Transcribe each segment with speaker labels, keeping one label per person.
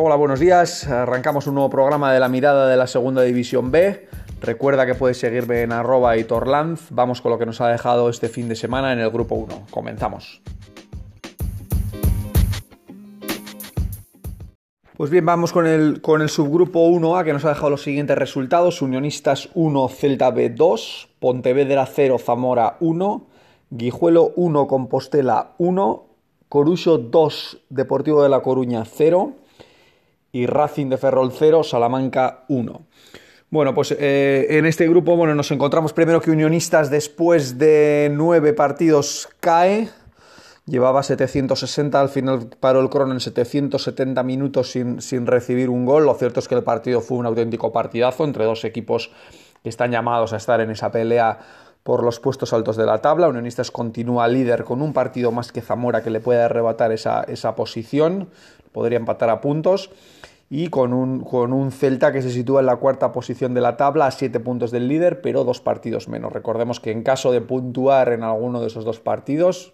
Speaker 1: Hola, buenos días. Arrancamos un nuevo programa de la mirada de la Segunda División B. Recuerda que puedes seguirme en arroba. Vamos con lo que nos ha dejado este fin de semana en el grupo 1. Comenzamos. Pues bien, vamos con el, con el subgrupo 1A que nos ha dejado los siguientes resultados. Unionistas 1, Celta B 2, Pontevedra 0, Zamora 1, Guijuelo 1, Compostela 1, Corucho 2, Deportivo de La Coruña 0 y Racing de Ferrol 0, Salamanca 1. Bueno, pues eh, en este grupo bueno, nos encontramos primero que Unionistas después de nueve partidos cae, Llevaba 760, al final paró el crono en 770 minutos sin, sin, recibir un gol. Lo cierto es que el partido fue un auténtico partidazo entre dos equipos que están llamados a estar en esa pelea por los puestos altos de la tabla. Unionistas continúa líder con un partido más que Zamora que le puede arrebatar esa, esa posición. Podría empatar a puntos. Y con un, con un Celta que se sitúa en la cuarta posición de la tabla a siete puntos del líder, pero dos partidos menos. Recordemos que en caso de puntuar en alguno de esos dos partidos,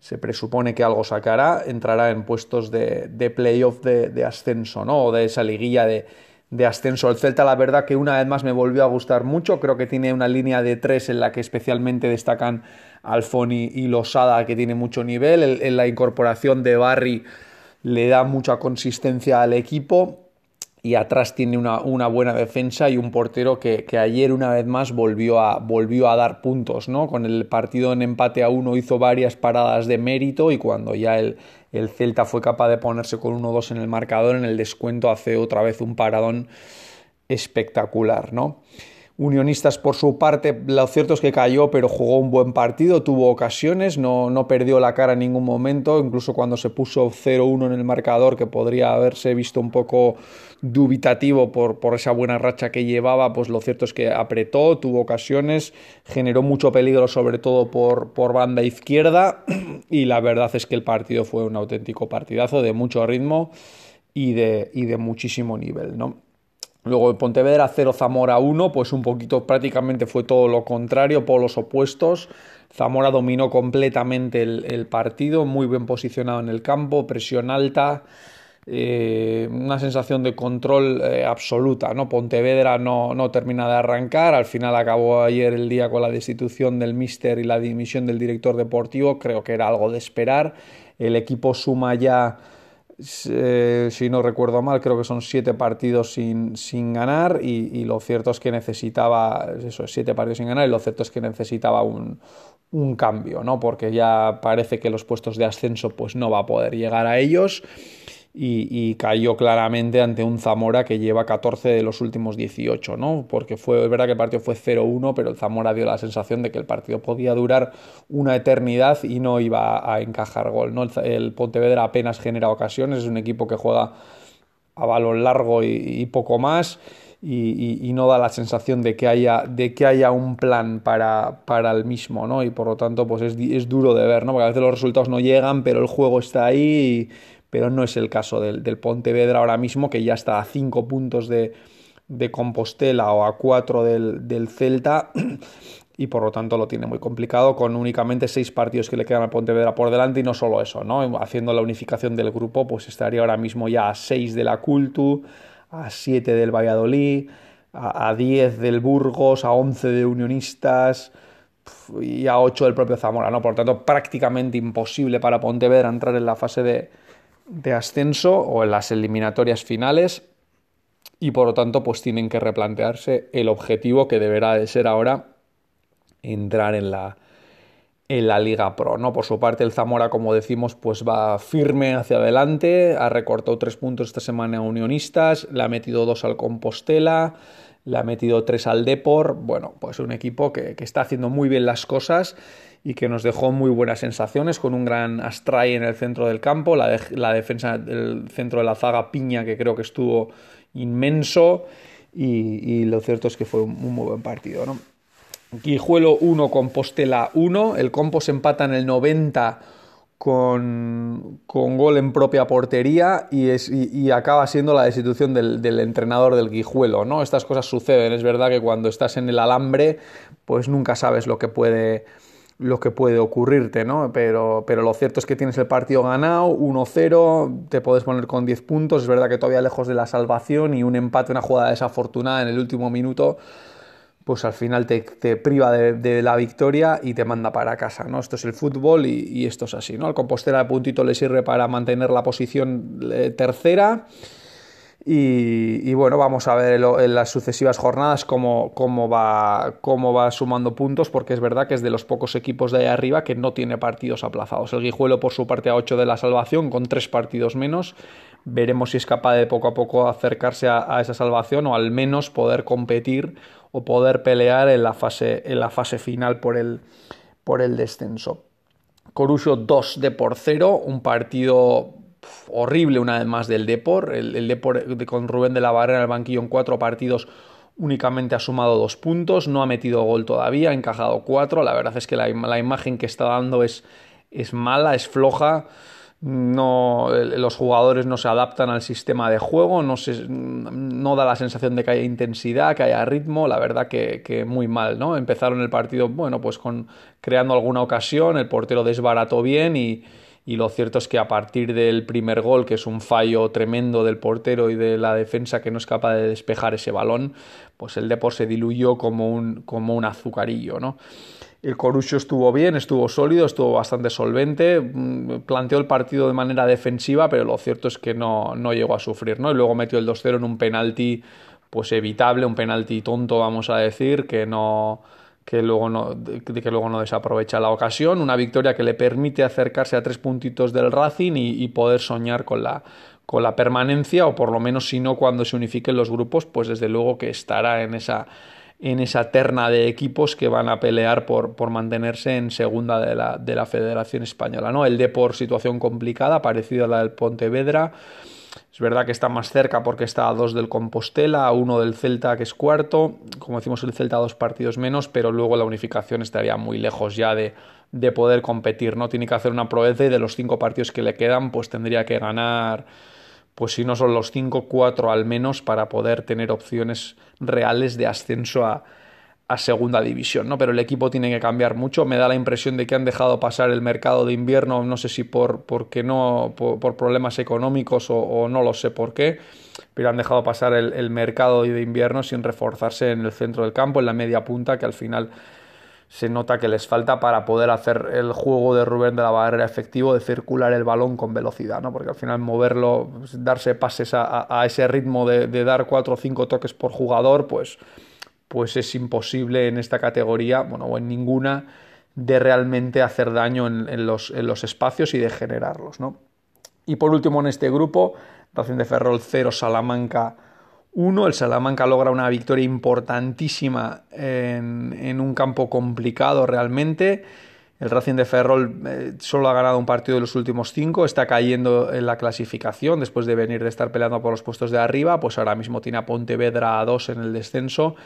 Speaker 1: se presupone que algo sacará, entrará en puestos de, de playoff de, ascenso, ¿no? O de esa liguilla de, de, ascenso. El Celta, la verdad que una vez más me volvió a gustar mucho. Creo que tiene una línea de tres en la que especialmente destacan Alfoni y Losada, que tiene mucho nivel. En la incorporación de Barry le da mucha consistencia al equipo y atrás tiene una, una, buena defensa y un portero que, que, ayer una vez más volvió a, volvió a dar puntos, ¿no? Con el partido en empate a uno hizo varias paradas de mérito y cuando ya el, el Celta fue capaz de ponerse con 1-2 en el marcador, en el descuento hace otra vez un paradón espectacular, ¿no? Unionistas por su parte, lo cierto es que cayó, pero jugó un buen partido, tuvo ocasiones, no, no perdió la cara en ningún momento, incluso cuando se puso 0-1 en el marcador, que podría haberse visto un poco dubitativo por, por, esa buena racha que llevaba, pues lo cierto es que apretó, tuvo ocasiones, generó mucho peligro sobre todo por, por banda izquierda y la verdad es que el partido fue un auténtico partidazo de mucho ritmo y de, y de muchísimo nivel, ¿no? Luego Pontevedra 0, Zamora 1, pues un poquito prácticamente fue todo lo contrario, por los opuestos. Zamora dominó completamente el, partido, muy bien posicionado en el campo, presión alta, eh, una sensación de control eh, absoluta. ¿no? Pontevedra no, no, termina de arrancar, al final acabó ayer el día con la destitución del míster y la dimisión del director deportivo, creo que era algo de esperar. El equipo suma ya eh, si no recuerdo mal, creo que son siete partidos sin, sin ganar y, lo cierto es que necesitaba, eso, siete partidos sin ganar y lo cierto es que necesitaba un, un cambio, ¿no? Porque ya parece que los puestos de ascenso pues no va a poder llegar a ellos y, cayó claramente ante un Zamora que lleva 14 de los últimos 18, ¿no? Porque fue, es verdad que el partido fue 0-1, pero el Zamora dio la sensación de que el partido podía durar una eternidad y no iba a encajar gol, ¿no? El, Pontevedra apenas genera ocasiones, es un equipo que juega a balón largo y, poco más. Y, no da la sensación de que haya, de que haya un plan para, para el mismo, ¿no? Y por lo tanto, pues es, es, duro de ver, ¿no? Porque a veces los resultados no llegan, pero el juego está ahí pero no es el caso del, del Pontevedra ahora mismo, que ya está a 5 puntos de, de, Compostela o a 4 del, del, Celta. Y por lo tanto lo tiene muy complicado con únicamente seis partidos que le quedan al Pontevedra por delante y no solo eso, ¿no? Haciendo la unificación del grupo, pues estaría ahora mismo ya a 6 de la Cultu, a 7 del Valladolid, a, a 10 del Burgos, a 11 de Unionistas, y a 8 del propio Zamora, ¿no? Por lo tanto, prácticamente imposible para Pontevedra entrar en la fase de, de ascenso o en las eliminatorias finales y por lo tanto pues tienen que replantearse el objetivo que deberá de ser ahora entrar en la, en la Liga Pro. ¿no? Por su parte el Zamora, como decimos, pues va firme hacia adelante, ha recortado tres puntos esta semana a Unionistas, le ha metido dos al Compostela, le ha metido tres al Depor, bueno, pues un equipo que, que está haciendo muy bien las cosas y que nos dejó muy buenas sensaciones con un gran Astray en el centro del campo, la, la defensa del centro de la zaga Piña que creo que estuvo inmenso y, lo cierto es que fue un, muy buen partido. ¿no? Guijuelo 1, Compostela 1, el Compos empata en el 90 con, con gol en propia portería y, es, y, acaba siendo la destitución del, del, entrenador del Guijuelo. ¿no? Estas cosas suceden, es verdad que cuando estás en el alambre pues nunca sabes lo que puede lo que puede ocurrirte, ¿no? Pero, pero lo cierto es que tienes el partido ganado, 1-0, te puedes poner con 10 puntos, es verdad que todavía lejos de la salvación y un empate, una jugada desafortunada en el último minuto, pues al final te, priva de, la victoria y te manda para casa, ¿no? Esto es el fútbol y, esto es así, ¿no? El Compostela de puntito le sirve para mantener la posición eh, tercera y, bueno, vamos a ver en las sucesivas jornadas cómo, cómo, va, cómo va sumando puntos, porque es verdad que es de los pocos equipos de ahí arriba que no tiene partidos aplazados. El Guijuelo, por su parte, a 8 de la salvación, con tres partidos menos. Veremos si es capaz de poco a poco acercarse a, esa salvación o al menos poder competir o poder pelear en la fase, en la fase final por el, por el descenso. Coruso 2 de por 0, un partido horrible una vez más del Depor. El, el con Rubén de la Barrera en el banquillo en cuatro partidos únicamente ha sumado dos puntos, no ha metido gol todavía, ha encajado cuatro. La verdad es que la, imagen que está dando es, es mala, es floja. No, los jugadores no se adaptan al sistema de juego, no, se, no da la sensación de que haya intensidad, que haya ritmo, la verdad que, que, muy mal, ¿no? Empezaron el partido, bueno, pues con creando alguna ocasión, el portero desbarató bien y, y lo cierto es que a partir del primer gol, que es un fallo tremendo del portero y de la defensa que no es capaz de despejar ese balón, pues el Depor se diluyó como un, como un azucarillo, ¿no? El Corucho estuvo bien, estuvo sólido, estuvo bastante solvente, mm, planteó el partido de manera defensiva, pero lo cierto es que no, no llegó a sufrir, ¿no? Y luego metió el 2-0 en un penalti pues evitable, un penalti tonto, vamos a decir, que no que luego no, que luego no desaprovecha la ocasión. Una victoria que le permite acercarse a tres puntitos del Racing y, poder soñar con la, con la permanencia, o por lo menos si no cuando se unifiquen los grupos, pues desde luego que estará en esa, en esa terna de equipos que van a pelear por, por mantenerse en segunda de la, de la Federación Española. ¿no? El de por situación complicada, parecido a la del Pontevedra. Es verdad que está más cerca porque está a dos del Compostela, a uno del Celta que es cuarto. Como decimos, el Celta dos partidos menos, pero luego la unificación estaría muy lejos ya de, de poder competir. No tiene que hacer una proeza y de los cinco partidos que le quedan, pues tendría que ganar, pues si no son los cinco, cuatro al menos para poder tener opciones reales de ascenso a, a segunda división, ¿no? Pero el equipo tiene que cambiar mucho. Me da la impresión de que han dejado pasar el mercado de invierno, no sé si por porque no, por, problemas económicos o, no lo sé por qué, pero han dejado pasar el, mercado de invierno sin reforzarse en el centro del campo, en la media punta, que al final se nota que les falta para poder hacer el juego de Rubén de la Barrera efectivo, de circular el balón con velocidad, ¿no? Porque al final moverlo, darse pases a, ese ritmo de, de dar cuatro o cinco toques por jugador, pues pues es imposible en esta categoría, bueno, o en ninguna, de realmente hacer daño en, los, espacios y de generarlos, ¿no? Y por último, en este grupo, Racing de Ferrol 0, Salamanca 1. El Salamanca logra una victoria importantísima en, un campo complicado realmente. El Racing de Ferrol eh, solo ha ganado un partido de los últimos cinco, está cayendo en la clasificación después de venir de estar peleando por los puestos de arriba, pues ahora mismo tiene a Pontevedra a 2 en el descenso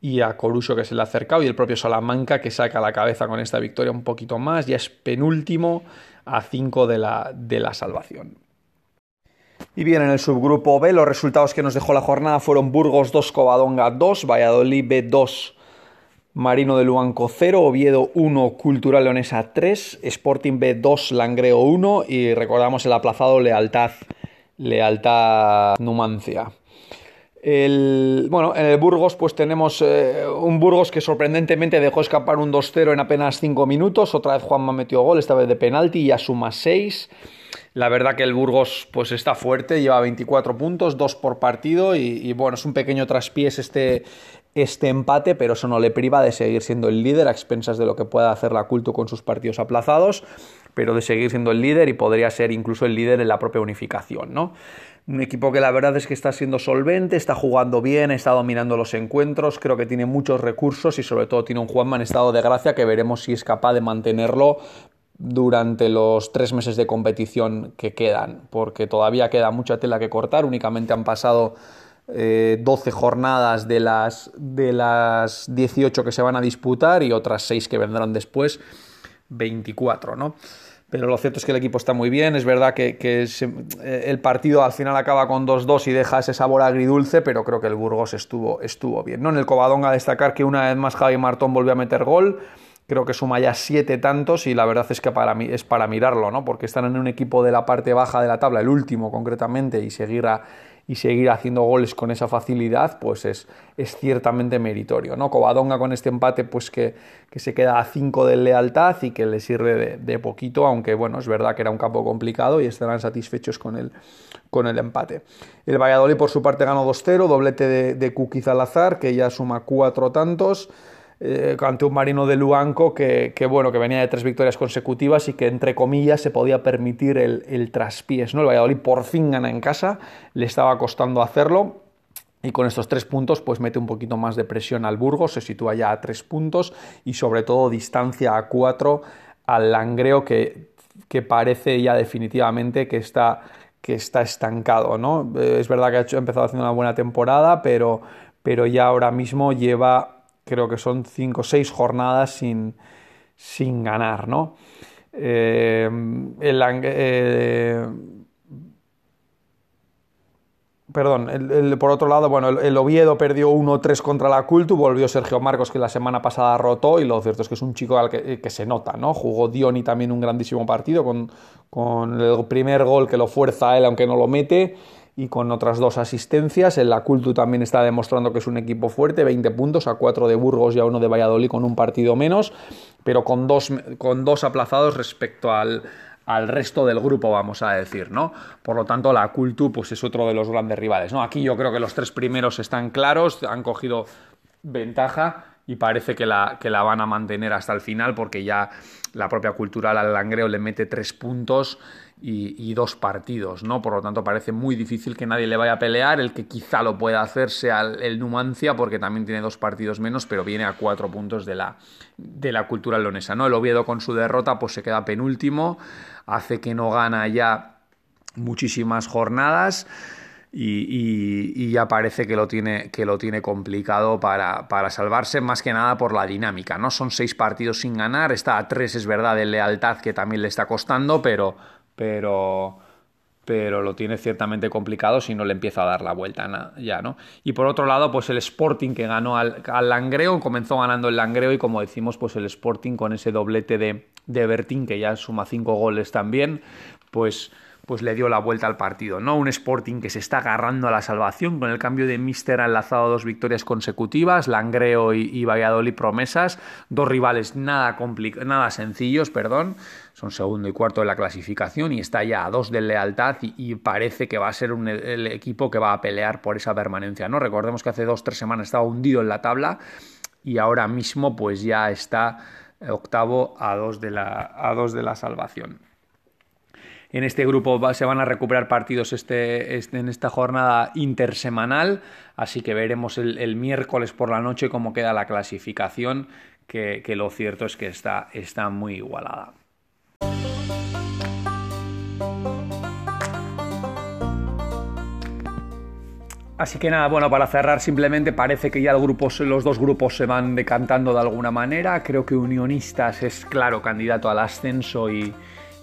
Speaker 1: y a Coruso que se le ha acercado y el propio Salamanca que saca la cabeza con esta victoria un poquito más, ya es penúltimo a 5 de la, de la salvación. Y bien, en el subgrupo B los resultados que nos dejó la jornada fueron Burgos 2, Covadonga 2, Valladolid B 2, Marino de Luanco 0, Oviedo 1, Cultural Leonesa 3, Sporting B 2, Langreo 1 y recordamos el aplazado Lealtad, Lealtad Numancia. Bueno, en el Burgos pues tenemos eh, un Burgos que sorprendentemente dejó escapar un 2-0 en apenas 5 minutos. Otra vez Juanma metió gol, esta vez de penalti, y ya suma 6. La verdad que el Burgos pues está fuerte, lleva 24 puntos, 2 por partido y, bueno, es un pequeño traspiés este, este empate, pero eso no le priva de seguir siendo el líder a expensas de lo que pueda hacer la Culto con sus partidos aplazados, pero de seguir siendo el líder y podría ser incluso el líder en la propia unificación, ¿no? Un equipo que la verdad es que está siendo solvente, está jugando bien, está dominando los encuentros, creo que tiene muchos recursos y sobre todo tiene un Juanma en estado de gracia que veremos si es capaz de mantenerlo durante los tres meses de competición que quedan, porque todavía queda mucha tela que cortar, únicamente han pasado 12 eh, jornadas de las, de las 18 que se van a disputar y otras 6 que vendrán después, 24, ¿no? pero lo cierto es que el equipo está muy bien. Es verdad que, eh, el partido al final acaba con 2-2 y deja ese sabor agridulce, pero creo que el Burgos estuvo, estuvo bien. ¿no? En el Covadonga destacar que una vez más Javi Martón volvió a meter gol, creo que suma ya siete tantos y la verdad es que para mí es para mirarlo, ¿no? Porque están en un equipo de la parte baja de la tabla, el último concretamente, y seguir, y seguir haciendo goles con esa facilidad, pues es, es ciertamente meritorio, ¿no? Covadonga con este empate, pues que, que se queda a 5 de lealtad y que le sirve de, poquito, aunque bueno, es verdad que era un campo complicado y estarán satisfechos con el, con el empate. El Valladolid por su parte ganó 2-0, doblete de, de Kuki Zalazar, que ya suma cuatro tantos eh, ante un Marino de Luanco que, bueno, que venía de tres victorias consecutivas y que, entre comillas, se podía permitir el, el traspiés. ¿no? El Valladolid por fin gana en casa, le estaba costando hacerlo. Y con estos tres puntos, pues mete un poquito más de presión al Burgos, se sitúa ya a tres puntos y sobre todo distancia a cuatro al Langreo que, que parece ya definitivamente que está, que está estancado. ¿no? Eh, es verdad que ha empezado haciendo una buena temporada, pero, pero ya ahora mismo lleva creo que son cinco o seis jornadas sin, sin ganar, ¿no? Eh, el, eh, perdón, el, por otro lado, bueno, el, Oviedo perdió 1-3 contra la Cultu, volvió Sergio Marcos que la semana pasada rotó y lo cierto es que es un chico al que, que se nota, ¿no? Jugó Dioni también un grandísimo partido con, con el primer gol que lo fuerza a él aunque no lo mete y con otras dos asistencias. En la Cultu también está demostrando que es un equipo fuerte, 20 puntos a 4 de Burgos y a 1 de Valladolid con un partido menos, pero con dos, con dos aplazados respecto al, al resto del grupo, vamos a decir, ¿no? Por lo tanto, la Cultu pues, es otro de los grandes rivales, ¿no? Aquí yo creo que los tres primeros están claros, han cogido ventaja y parece que la, que la van a mantener hasta el final porque ya la propia Cultural al Langreo le mete tres puntos y, dos partidos, ¿no? Por lo tanto, parece muy difícil que nadie le vaya a pelear. El que quizá lo pueda hacer sea el, Numancia, porque también tiene dos partidos menos, pero viene a cuatro puntos de la, de la cultura leonesa, ¿no? El Oviedo con su derrota, pues se queda penúltimo, hace que no gana ya muchísimas jornadas. Y, ya parece que lo tiene, que lo tiene complicado para, para, salvarse, más que nada por la dinámica. ¿no? Son seis partidos sin ganar, está a tres, es verdad, de lealtad que también le está costando, pero, pero, pero lo tiene ciertamente complicado si no le empieza a dar la vuelta ya, ¿no? Y por otro lado, pues el Sporting que ganó al, Langreo, comenzó ganando el Langreo y como decimos, pues el Sporting con ese doblete de, de Bertín que ya suma cinco goles también, pues pues le dio la vuelta al partido, ¿no? Un Sporting que se está agarrando a la salvación con el cambio de Mister ha enlazado dos victorias consecutivas, Langreo y, Valladolid promesas, dos rivales nada, nada sencillos, perdón, son segundo y cuarto de la clasificación y está ya a dos de lealtad y, parece que va a ser el equipo que va a pelear por esa permanencia, ¿no? Recordemos que hace dos, tres semanas estaba hundido en la tabla y ahora mismo pues ya está octavo a dos de la, a dos de la salvación. En este grupo se van a recuperar partidos este, este, en esta jornada intersemanal, así que veremos el, miércoles por la noche cómo queda la clasificación, que, lo cierto es que está, está muy igualada. Así que nada, bueno, para cerrar simplemente parece que ya los dos grupos se van decantando de alguna manera. Creo que Unionistas es claro candidato al ascenso y,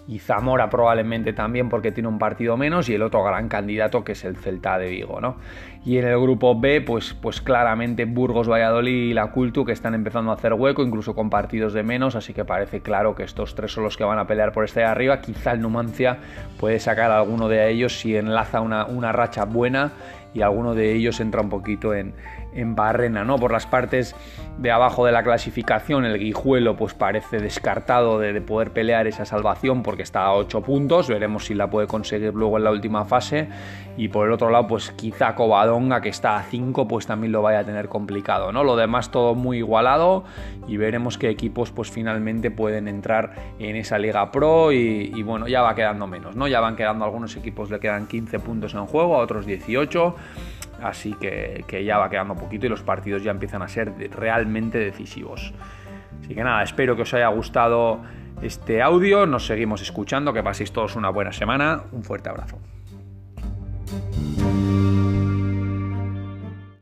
Speaker 1: y Zamora probablemente también porque tiene un partido menos y el otro gran candidato que es el Celta de Vigo, ¿no? Y en el grupo B, pues, pues claramente Burgos, Valladolid y la Cultu que están empezando a hacer hueco, incluso con partidos de menos, así que parece claro que estos tres son los que van a pelear por este de arriba. Quizá el Numancia puede sacar a alguno de ellos si enlaza una, una racha buena y alguno de ellos entra un poquito en, en barrena, ¿no? Por las partes de abajo de la clasificación, el Guijuelo pues parece descartado de, poder pelear esa salvación porque está a 8 puntos, veremos si la puede conseguir luego en la última fase y por el otro lado pues quizá Covadonga que está a 5 pues también lo vaya a tener complicado, ¿no? Lo demás todo muy igualado y veremos qué equipos pues finalmente pueden entrar en esa Liga Pro y, bueno, ya va quedando menos, ¿no? Ya van quedando algunos equipos, le quedan 15 puntos en juego, a otros 18 Así que, ya va quedando poquito y los partidos ya empiezan a ser realmente decisivos. Así que nada, espero que os haya gustado este audio. Nos seguimos escuchando. Que paséis todos una buena semana. Un fuerte abrazo.